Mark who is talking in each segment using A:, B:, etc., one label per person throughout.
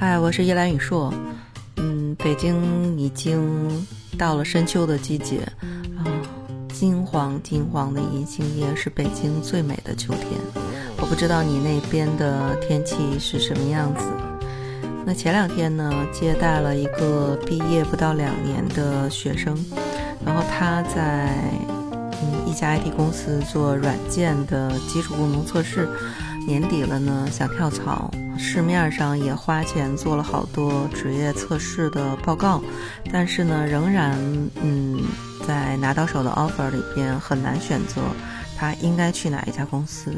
A: 嗨，我是叶兰雨硕。嗯，北京已经到了深秋的季节啊，金黄金黄的银杏叶是北京最美的秋天。我不知道你那边的天气是什么样子。那前两天呢，接待了一个毕业不到两年的学生，然后他在嗯一家 IT 公司做软件的基础功能测试。年底了呢，想跳槽，市面上也花钱做了好多职业测试的报告，但是呢，仍然嗯，在拿到手的 offer 里边很难选择他应该去哪一家公司，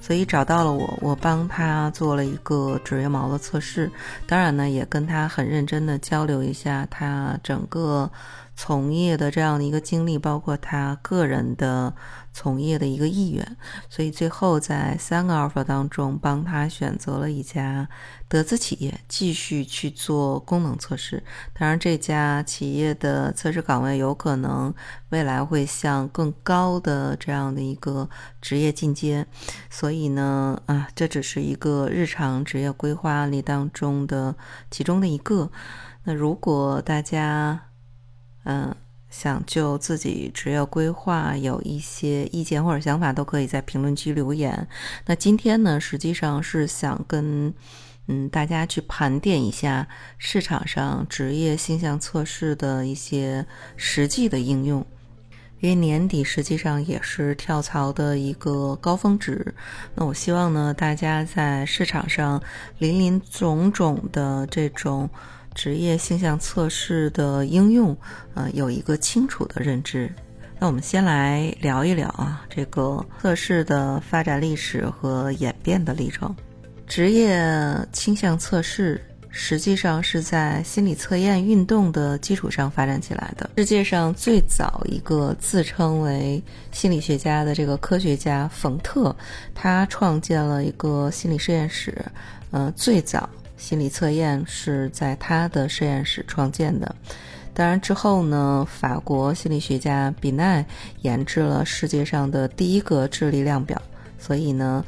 A: 所以找到了我，我帮他做了一个职业毛的测试，当然呢，也跟他很认真的交流一下他整个。从业的这样的一个经历，包括他个人的从业的一个意愿，所以最后在三个 offer 当中，帮他选择了一家德资企业，继续去做功能测试。当然，这家企业的测试岗位有可能未来会向更高的这样的一个职业进阶。所以呢，啊，这只是一个日常职业规划案例当中的其中的一个。那如果大家，嗯，想就自己职业规划有一些意见或者想法，都可以在评论区留言。那今天呢，实际上是想跟嗯大家去盘点一下市场上职业性向测试的一些实际的应用，因为年底实际上也是跳槽的一个高峰值。那我希望呢，大家在市场上林林总总的这种。职业性向测试的应用，呃，有一个清楚的认知。那我们先来聊一聊啊，这个测试的发展历史和演变的历程。职业倾向测试实际上是在心理测验运动的基础上发展起来的。世界上最早一个自称为心理学家的这个科学家冯特，他创建了一个心理实验室，呃，最早。心理测验是在他的实验室创建的。当然之后呢，法国心理学家比奈研制了世界上的第一个智力量表。所以呢，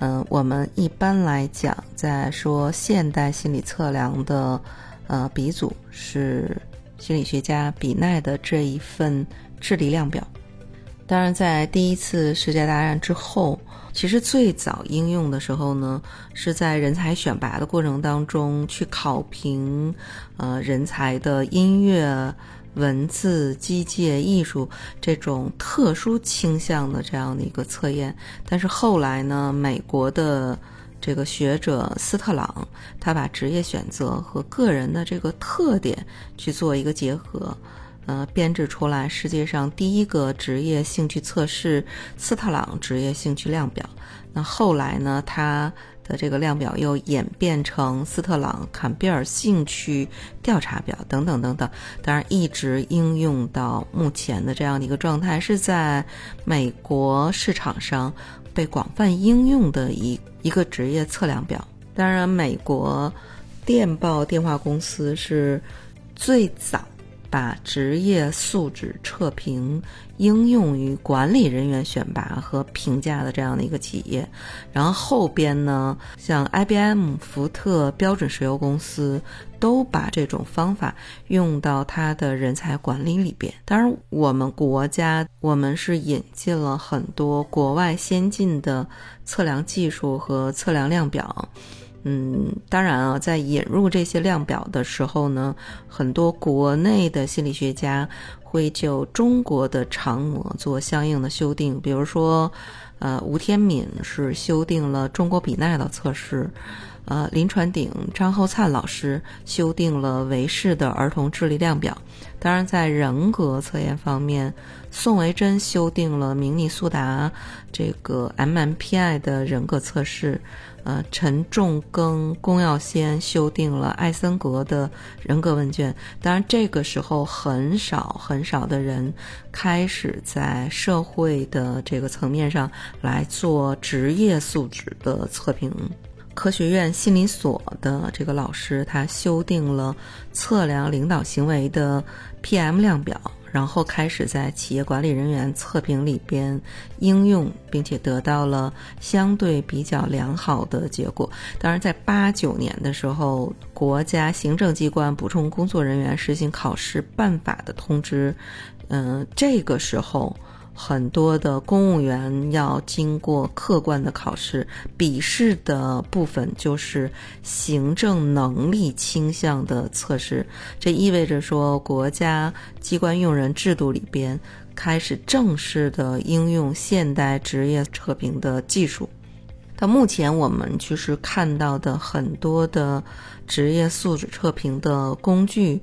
A: 嗯，我们一般来讲，在说现代心理测量的，呃，鼻祖是心理学家比奈的这一份智力量表。当然，在第一次世界大战之后。其实最早应用的时候呢，是在人才选拔的过程当中去考评，呃，人才的音乐、文字、机械、艺术这种特殊倾向的这样的一个测验。但是后来呢，美国的这个学者斯特朗，他把职业选择和个人的这个特点去做一个结合。呃，编制出来世界上第一个职业兴趣测试——斯特朗职业兴趣量表。那后来呢，它的这个量表又演变成斯特朗坎贝尔兴趣调查表等等等等。当然，一直应用到目前的这样的一个状态，是在美国市场上被广泛应用的一一个职业测量表。当然，美国电报电话公司是最早。把职业素质测评应用于管理人员选拔和评价的这样的一个企业，然后后边呢，像 IBM、福特、标准石油公司都把这种方法用到它的人才管理里边。当然，我们国家我们是引进了很多国外先进的测量技术和测量量表。嗯，当然啊，在引入这些量表的时候呢，很多国内的心理学家会就中国的常模做相应的修订。比如说，呃，吴天敏是修订了中国比奈的测试，呃，林传鼎、张厚灿老师修订了韦氏的儿童智力量表。当然，在人格测验方面，宋维珍修订了明尼苏达这个 MMPI 的人格测试。呃，陈仲庚、龚耀先修订了艾森格的人格问卷。当然，这个时候很少很少的人开始在社会的这个层面上来做职业素质的测评。科学院心理所的这个老师，他修订了测量领导行为的 PM 量表，然后开始在企业管理人员测评里边应用，并且得到了相对比较良好的结果。当然，在八九年的时候，国家行政机关补充工作人员实行考试办法的通知，嗯，这个时候。很多的公务员要经过客观的考试，笔试的部分就是行政能力倾向的测试。这意味着说，国家机关用人制度里边开始正式的应用现代职业测评的技术。到目前，我们就是看到的很多的职业素质测评的工具，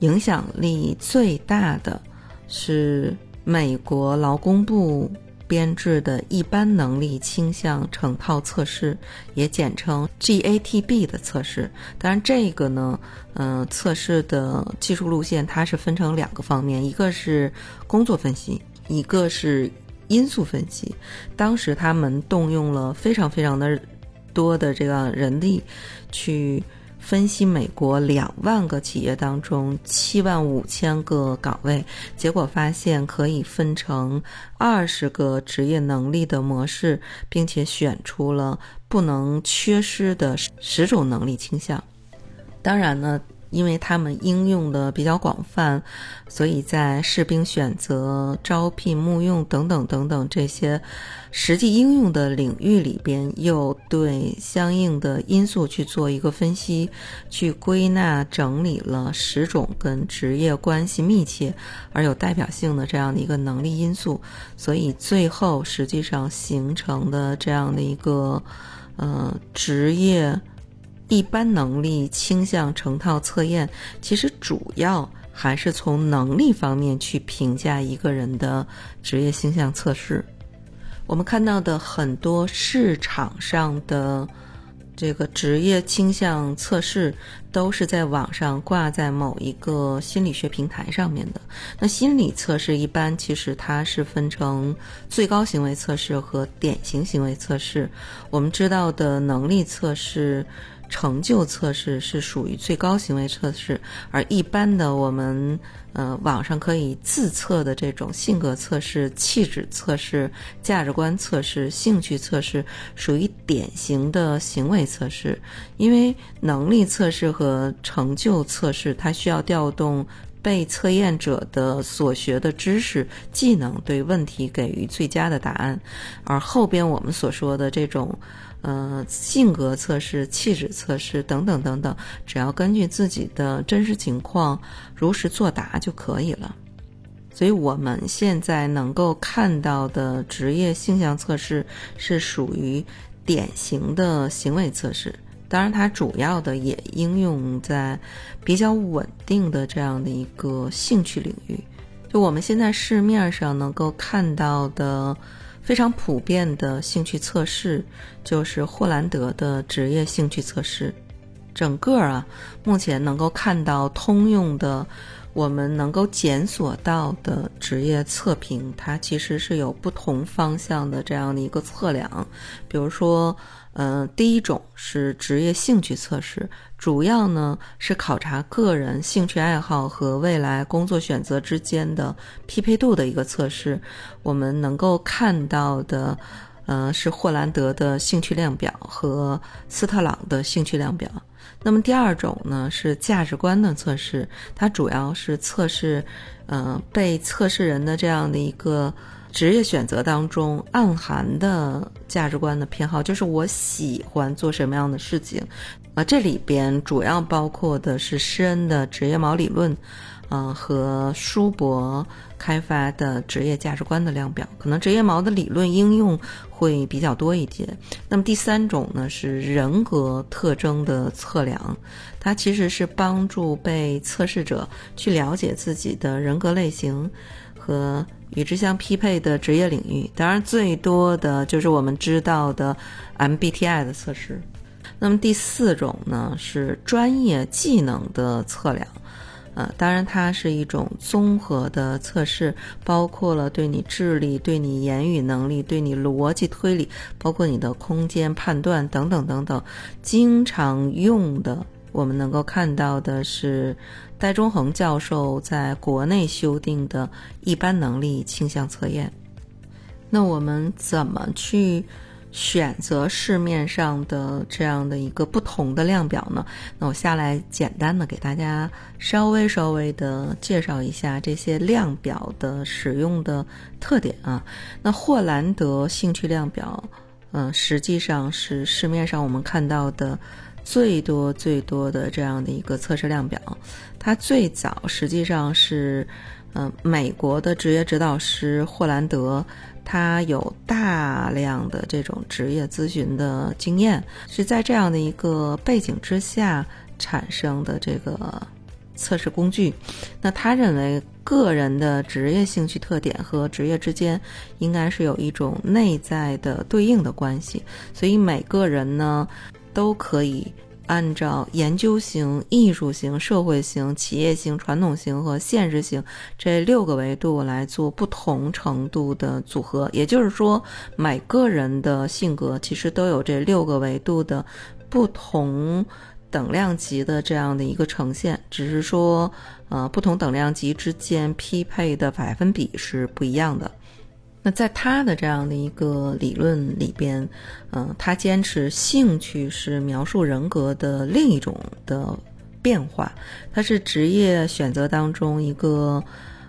A: 影响力最大的是。美国劳工部编制的一般能力倾向成套测试，也简称 GATB 的测试。当然，这个呢，嗯，测试的技术路线它是分成两个方面，一个是工作分析，一个是因素分析。当时他们动用了非常非常的多的这个人力去。分析美国两万个企业当中七万五千个岗位，结果发现可以分成二十个职业能力的模式，并且选出了不能缺失的十种能力倾向。当然呢。因为他们应用的比较广泛，所以在士兵选择、招聘、募用等等等等这些实际应用的领域里边，又对相应的因素去做一个分析，去归纳整理了十种跟职业关系密切而有代表性的这样的一个能力因素，所以最后实际上形成的这样的一个呃职业。一般能力倾向成套测验，其实主要还是从能力方面去评价一个人的职业倾向测试。我们看到的很多市场上的。这个职业倾向测试都是在网上挂在某一个心理学平台上面的。那心理测试一般其实它是分成最高行为测试和典型行为测试。我们知道的能力测试。成就测试是属于最高行为测试，而一般的我们呃网上可以自测的这种性格测试、气质测试、价值观测试、兴趣测试，属于典型的行为测试。因为能力测试和成就测试，它需要调动被测验者的所学的知识、技能，对问题给予最佳的答案，而后边我们所说的这种。呃，性格测试、气质测试等等等等，只要根据自己的真实情况如实作答就可以了。所以，我们现在能够看到的职业性向测试是属于典型的行为测试。当然，它主要的也应用在比较稳定的这样的一个兴趣领域。就我们现在市面上能够看到的。非常普遍的兴趣测试就是霍兰德的职业兴趣测试。整个啊，目前能够看到通用的，我们能够检索到的职业测评，它其实是有不同方向的这样的一个测量，比如说。嗯，第一种是职业兴趣测试，主要呢是考察个人兴趣爱好和未来工作选择之间的匹配度的一个测试。我们能够看到的，呃，是霍兰德的兴趣量表和斯特朗的兴趣量表。那么第二种呢是价值观的测试，它主要是测试，呃，被测试人的这样的一个。职业选择当中暗含的价值观的偏好，就是我喜欢做什么样的事情，啊，这里边主要包括的是施恩的职业锚理论，啊，和舒伯开发的职业价值观的量表，可能职业锚的理论应用会比较多一些。那么第三种呢是人格特征的测量，它其实是帮助被测试者去了解自己的人格类型和。与之相匹配的职业领域，当然最多的就是我们知道的 MBTI 的测试。那么第四种呢是专业技能的测量，呃，当然它是一种综合的测试，包括了对你智力、对你言语能力、对你逻辑推理，包括你的空间判断等等等等，经常用的我们能够看到的是戴中恒教授在国内修订的一般能力倾向测验。那我们怎么去选择市面上的这样的一个不同的量表呢？那我下来简单的给大家稍微稍微的介绍一下这些量表的使用的特点啊。那霍兰德兴趣量表，嗯，实际上是市面上我们看到的最多最多的这样的一个测试量表。它最早实际上是，嗯，美国的职业指导师霍兰德。他有大量的这种职业咨询的经验，是在这样的一个背景之下产生的这个测试工具。那他认为个人的职业兴趣特点和职业之间应该是有一种内在的对应的关系，所以每个人呢都可以。按照研究型、艺术型、社会型、企业型、传统型和现实型这六个维度来做不同程度的组合，也就是说，每个人的性格其实都有这六个维度的不同等量级的这样的一个呈现，只是说，呃，不同等量级之间匹配的百分比是不一样的。在他的这样的一个理论里边，嗯，他坚持兴趣是描述人格的另一种的变化，它是职业选择当中一个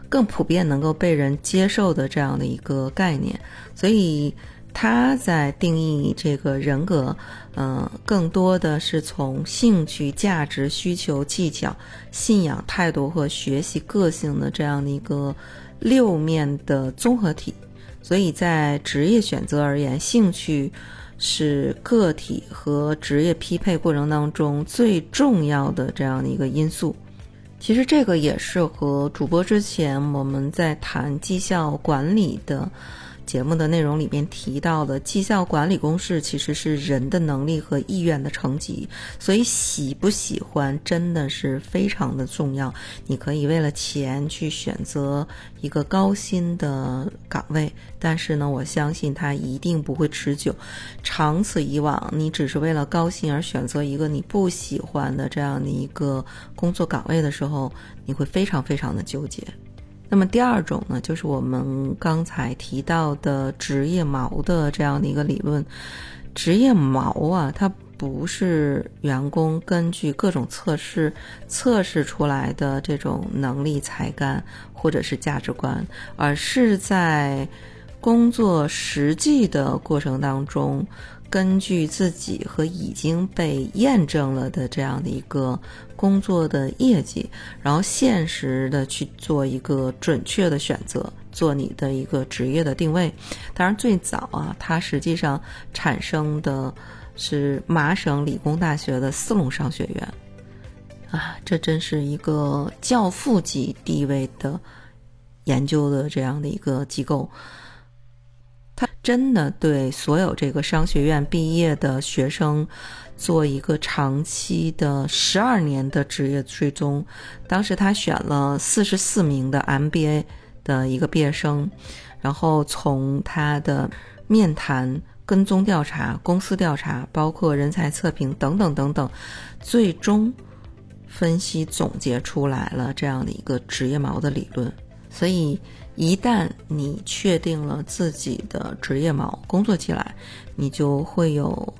A: 更普遍能够被人接受的这样的一个概念。所以他在定义这个人格，嗯，更多的是从兴趣、价值、需求、技巧、信仰、态度和学习个性的这样的一个六面的综合体。所以在职业选择而言，兴趣是个体和职业匹配过程当中最重要的这样的一个因素。其实这个也是和主播之前我们在谈绩效管理的。节目的内容里面提到的绩效管理公式其实是人的能力和意愿的成绩，所以喜不喜欢真的是非常的重要。你可以为了钱去选择一个高薪的岗位，但是呢，我相信它一定不会持久。长此以往，你只是为了高薪而选择一个你不喜欢的这样的一个工作岗位的时候，你会非常非常的纠结。那么第二种呢，就是我们刚才提到的职业锚的这样的一个理论。职业锚啊，它不是员工根据各种测试测试出来的这种能力、才干或者是价值观，而是在工作实际的过程当中。根据自己和已经被验证了的这样的一个工作的业绩，然后现实的去做一个准确的选择，做你的一个职业的定位。当然，最早啊，它实际上产生的是麻省理工大学的斯隆商学院啊，这真是一个教父级地位的研究的这样的一个机构。他真的对所有这个商学院毕业的学生做一个长期的十二年的职业追踪。当时他选了四十四名的 MBA 的一个毕业生，然后从他的面谈、跟踪调查、公司调查，包括人才测评等等等等，最终分析总结出来了这样的一个职业锚的理论。所以。一旦你确定了自己的职业锚，工作起来，你就会有。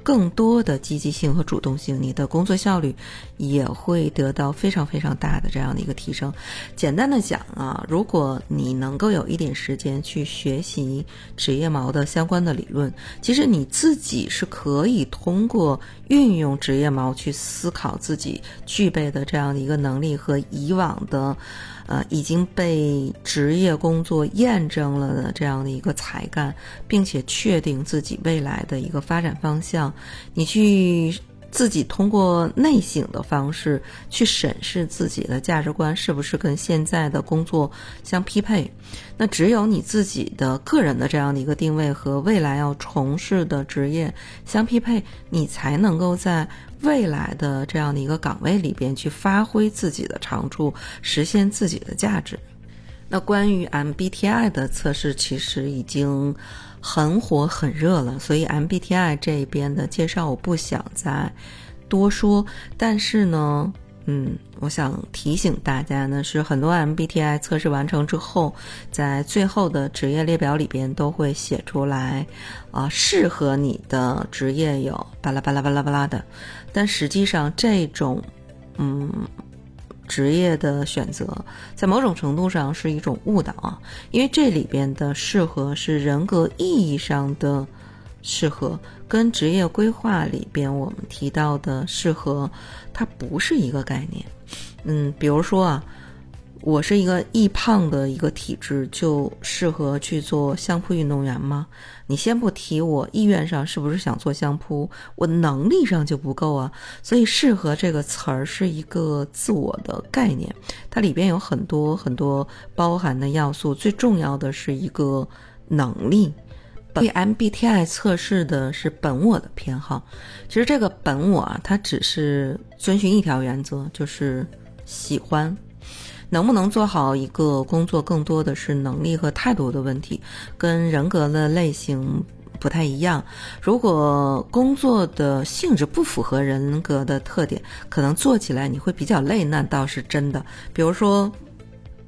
A: 更多的积极性和主动性，你的工作效率也会得到非常非常大的这样的一个提升。简单的讲啊，如果你能够有一点时间去学习职业锚的相关的理论，其实你自己是可以通过运用职业锚去思考自己具备的这样的一个能力和以往的，呃，已经被职业工作验证了的这样的一个才干，并且确定自己未来的一个发展方向。你去自己通过内省的方式去审视自己的价值观是不是跟现在的工作相匹配？那只有你自己的个人的这样的一个定位和未来要从事的职业相匹配，你才能够在未来的这样的一个岗位里边去发挥自己的长处，实现自己的价值。那关于 MBTI 的测试，其实已经。很火很热了，所以 MBTI 这边的介绍我不想再多说。但是呢，嗯，我想提醒大家呢，是很多 MBTI 测试完成之后，在最后的职业列表里边都会写出来，啊，适合你的职业有巴拉巴拉巴拉巴拉的。但实际上，这种，嗯。职业的选择，在某种程度上是一种误导啊，因为这里边的适合是人格意义上的适合，跟职业规划里边我们提到的适合，它不是一个概念。嗯，比如说啊。我是一个易胖的一个体质，就适合去做相扑运动员吗？你先不提我意愿上是不是想做相扑，我能力上就不够啊。所以“适合”这个词儿是一个自我的概念，它里边有很多很多包含的要素，最重要的是一个能力。对 MBTI 测试的是本我的偏好，其实这个本我啊，它只是遵循一条原则，就是喜欢。能不能做好一个工作，更多的是能力和态度的问题，跟人格的类型不太一样。如果工作的性质不符合人格的特点，可能做起来你会比较累，那倒是真的。比如说。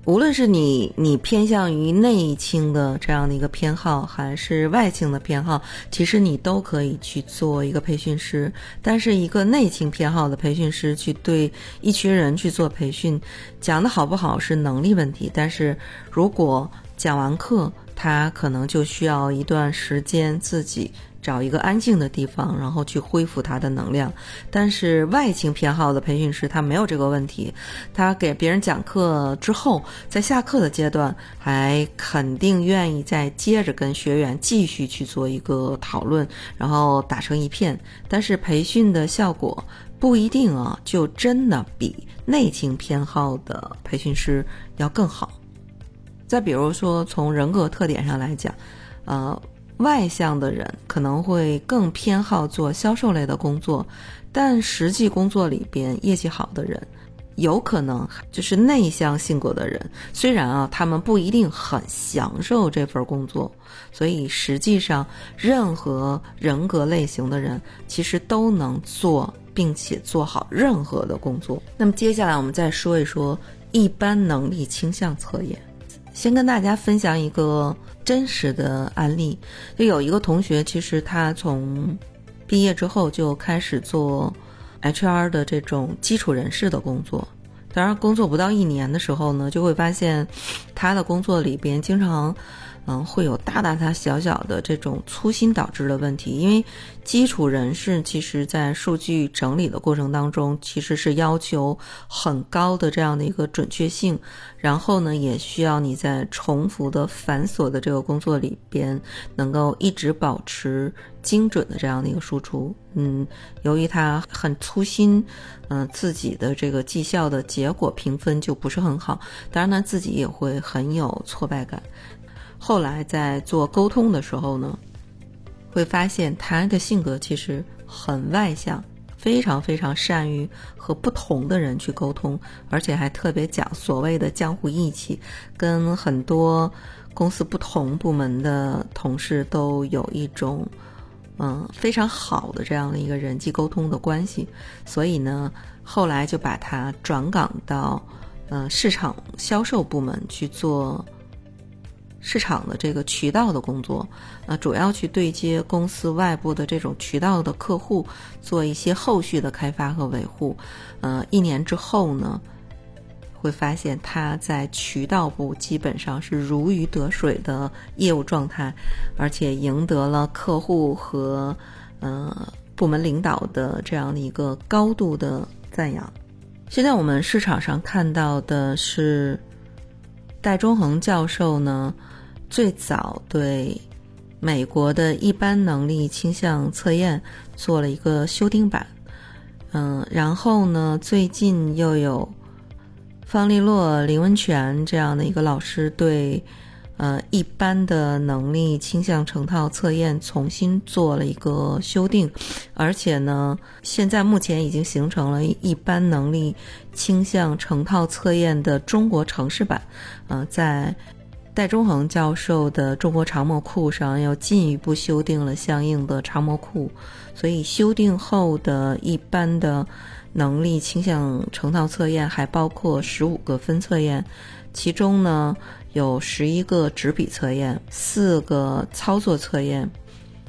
A: 无论是你你偏向于内倾的这样的一个偏好，还是外倾的偏好，其实你都可以去做一个培训师。但是一个内倾偏好的培训师去对一群人去做培训，讲的好不好是能力问题。但是如果讲完课，他可能就需要一段时间自己。找一个安静的地方，然后去恢复他的能量。但是外倾偏好的培训师他没有这个问题，他给别人讲课之后，在下课的阶段还肯定愿意再接着跟学员继续去做一个讨论，然后打成一片。但是培训的效果不一定啊，就真的比内倾偏好的培训师要更好。再比如说从人格特点上来讲，呃。外向的人可能会更偏好做销售类的工作，但实际工作里边业绩好的人，有可能就是内向性格的人。虽然啊，他们不一定很享受这份工作，所以实际上任何人格类型的人其实都能做，并且做好任何的工作。那么接下来我们再说一说一般能力倾向测验。先跟大家分享一个真实的案例，就有一个同学，其实他从毕业之后就开始做 HR 的这种基础人士的工作。当然，工作不到一年的时候呢，就会发现他的工作里边经常。嗯，会有大大大小小的这种粗心导致的问题，因为基础人士其实在数据整理的过程当中，其实是要求很高的这样的一个准确性，然后呢，也需要你在重复的繁琐的这个工作里边，能够一直保持精准的这样的一个输出。嗯，由于他很粗心，嗯，自己的这个绩效的结果评分就不是很好，当然呢，自己也会很有挫败感。后来在做沟通的时候呢，会发现他的性格其实很外向，非常非常善于和不同的人去沟通，而且还特别讲所谓的江湖义气，跟很多公司不同部门的同事都有一种嗯非常好的这样的一个人际沟通的关系。所以呢，后来就把他转岗到呃市场销售部门去做。市场的这个渠道的工作，呃，主要去对接公司外部的这种渠道的客户，做一些后续的开发和维护。呃，一年之后呢，会发现他在渠道部基本上是如鱼得水的业务状态，而且赢得了客户和呃部门领导的这样的一个高度的赞扬。现在我们市场上看到的是。戴中恒教授呢，最早对美国的一般能力倾向测验做了一个修订版，嗯，然后呢，最近又有方立洛、林文泉这样的一个老师对。呃，一般的能力倾向成套测验重新做了一个修订，而且呢，现在目前已经形成了一般能力倾向成套测验的中国城市版。呃，在戴中恒教授的中国长模库上又进一步修订了相应的长模库，所以修订后的一般的能力倾向成套测验还包括十五个分测验，其中呢有十一个纸笔测验，四个操作测验，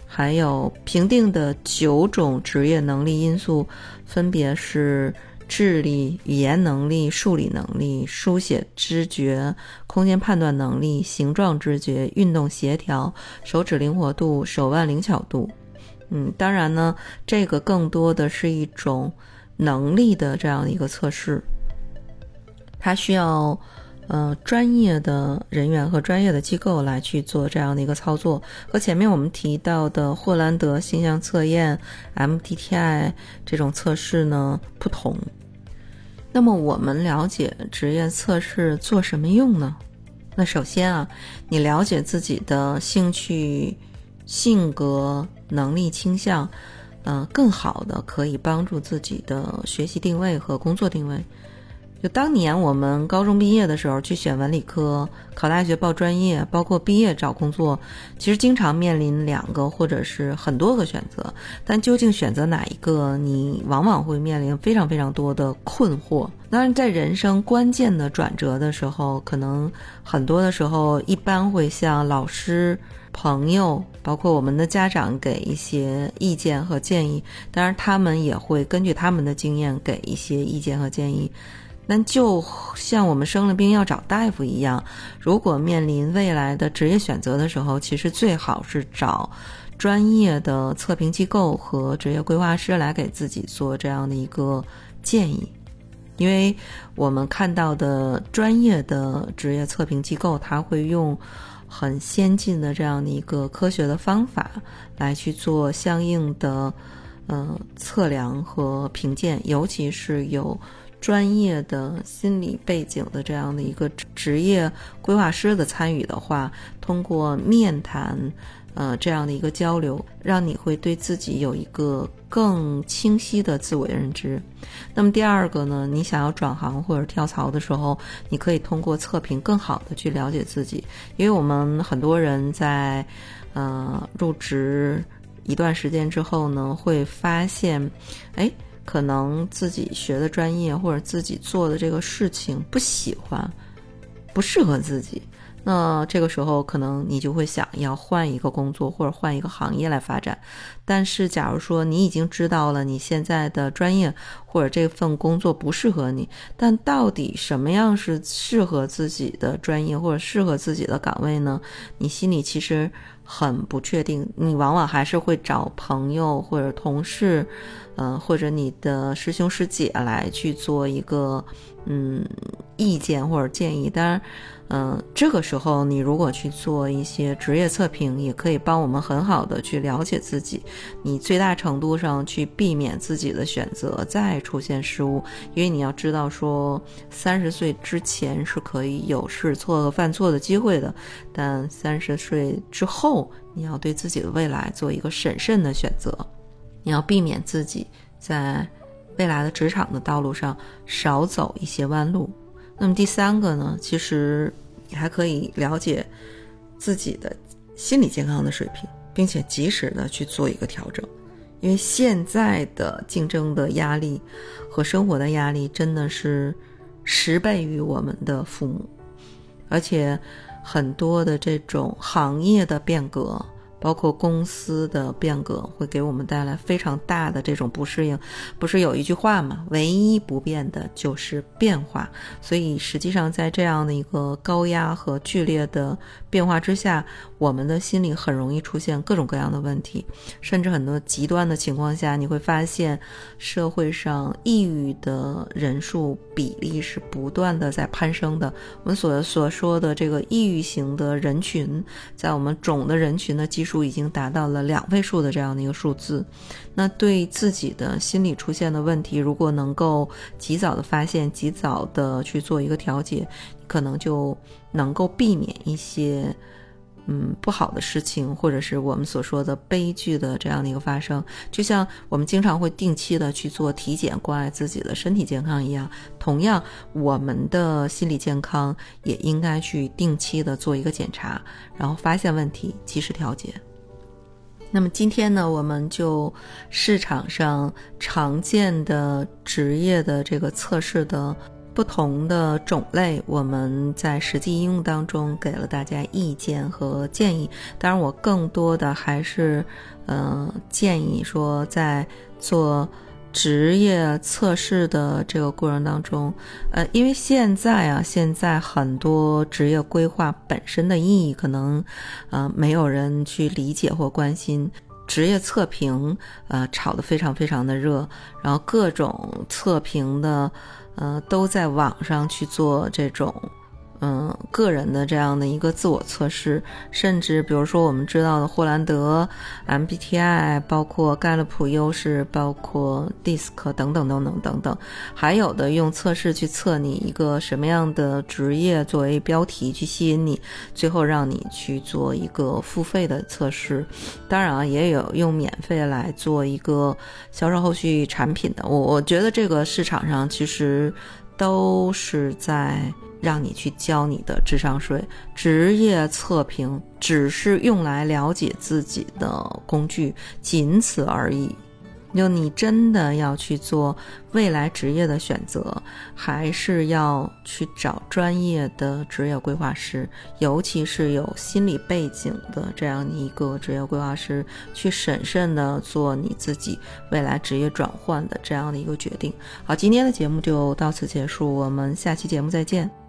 A: 还有评定的九种职业能力因素，分别是。智力、语言能力、数理能力、书写知觉、空间判断能力、形状知觉、运动协调、手指灵活度、手腕灵巧度。嗯，当然呢，这个更多的是一种能力的这样的一个测试，它需要呃专业的人员和专业的机构来去做这样的一个操作，和前面我们提到的霍兰德形象测验 （MBTI） 这种测试呢不同。那么我们了解职业测试做什么用呢？那首先啊，你了解自己的兴趣、性格、能力倾向，嗯，更好的可以帮助自己的学习定位和工作定位。就当年我们高中毕业的时候去选文理科，考大学报专业，包括毕业找工作，其实经常面临两个或者是很多个选择。但究竟选择哪一个，你往往会面临非常非常多的困惑。当然，在人生关键的转折的时候，可能很多的时候，一般会向老师、朋友，包括我们的家长给一些意见和建议。当然，他们也会根据他们的经验给一些意见和建议。但就像我们生了病要找大夫一样，如果面临未来的职业选择的时候，其实最好是找专业的测评机构和职业规划师来给自己做这样的一个建议，因为我们看到的专业的职业测评机构，他会用很先进的这样的一个科学的方法来去做相应的呃测量和评鉴，尤其是有。专业的心理背景的这样的一个职业规划师的参与的话，通过面谈，呃，这样的一个交流，让你会对自己有一个更清晰的自我认知。那么第二个呢，你想要转行或者跳槽的时候，你可以通过测评更好的去了解自己，因为我们很多人在，呃，入职一段时间之后呢，会发现，哎。可能自己学的专业或者自己做的这个事情不喜欢，不适合自己，那这个时候可能你就会想要换一个工作或者换一个行业来发展。但是，假如说你已经知道了你现在的专业或者这份工作不适合你，但到底什么样是适合自己的专业或者适合自己的岗位呢？你心里其实很不确定，你往往还是会找朋友或者同事。嗯，或者你的师兄师姐来去做一个嗯意见或者建议。当然，嗯，这个时候你如果去做一些职业测评，也可以帮我们很好的去了解自己，你最大程度上去避免自己的选择再出现失误。因为你要知道，说三十岁之前是可以有试错和犯错的机会的，但三十岁之后，你要对自己的未来做一个审慎的选择。你要避免自己在未来的职场的道路上少走一些弯路。那么第三个呢？其实你还可以了解自己的心理健康的水平，并且及时的去做一个调整。因为现在的竞争的压力和生活的压力真的是十倍于我们的父母，而且很多的这种行业的变革。包括公司的变革会给我们带来非常大的这种不适应，不是有一句话吗？唯一不变的就是变化。所以实际上在这样的一个高压和剧烈的变化之下，我们的心里很容易出现各种各样的问题，甚至很多极端的情况下，你会发现社会上抑郁的人数比例是不断的在攀升的。我们所所说的这个抑郁型的人群，在我们总的人群的基数。数已经达到了两位数的这样的一个数字，那对自己的心理出现的问题，如果能够及早的发现，及早的去做一个调节，可能就能够避免一些嗯，不好的事情，或者是我们所说的悲剧的这样的一个发生，就像我们经常会定期的去做体检，关爱自己的身体健康一样，同样，我们的心理健康也应该去定期的做一个检查，然后发现问题，及时调节。那么今天呢，我们就市场上常见的职业的这个测试的。不同的种类，我们在实际应用当中给了大家意见和建议。当然，我更多的还是，呃，建议说，在做职业测试的这个过程当中，呃，因为现在啊，现在很多职业规划本身的意义，可能，呃，没有人去理解或关心。职业测评，呃，炒得非常非常的热，然后各种测评的。嗯，都在网上去做这种。嗯，个人的这样的一个自我测试，甚至比如说我们知道的霍兰德 MBTI，包括盖勒普优势，包括 DISC 等等等等等等，还有的用测试去测你一个什么样的职业作为标题去吸引你，最后让你去做一个付费的测试。当然啊，也有用免费来做一个销售后续产品的。我我觉得这个市场上其实都是在。让你去交你的智商税，职业测评只是用来了解自己的工具，仅此而已。就你真的要去做未来职业的选择，还是要去找专业的职业规划师，尤其是有心理背景的这样一个职业规划师，去审慎的做你自己未来职业转换的这样的一个决定。好，今天的节目就到此结束，我们下期节目再见。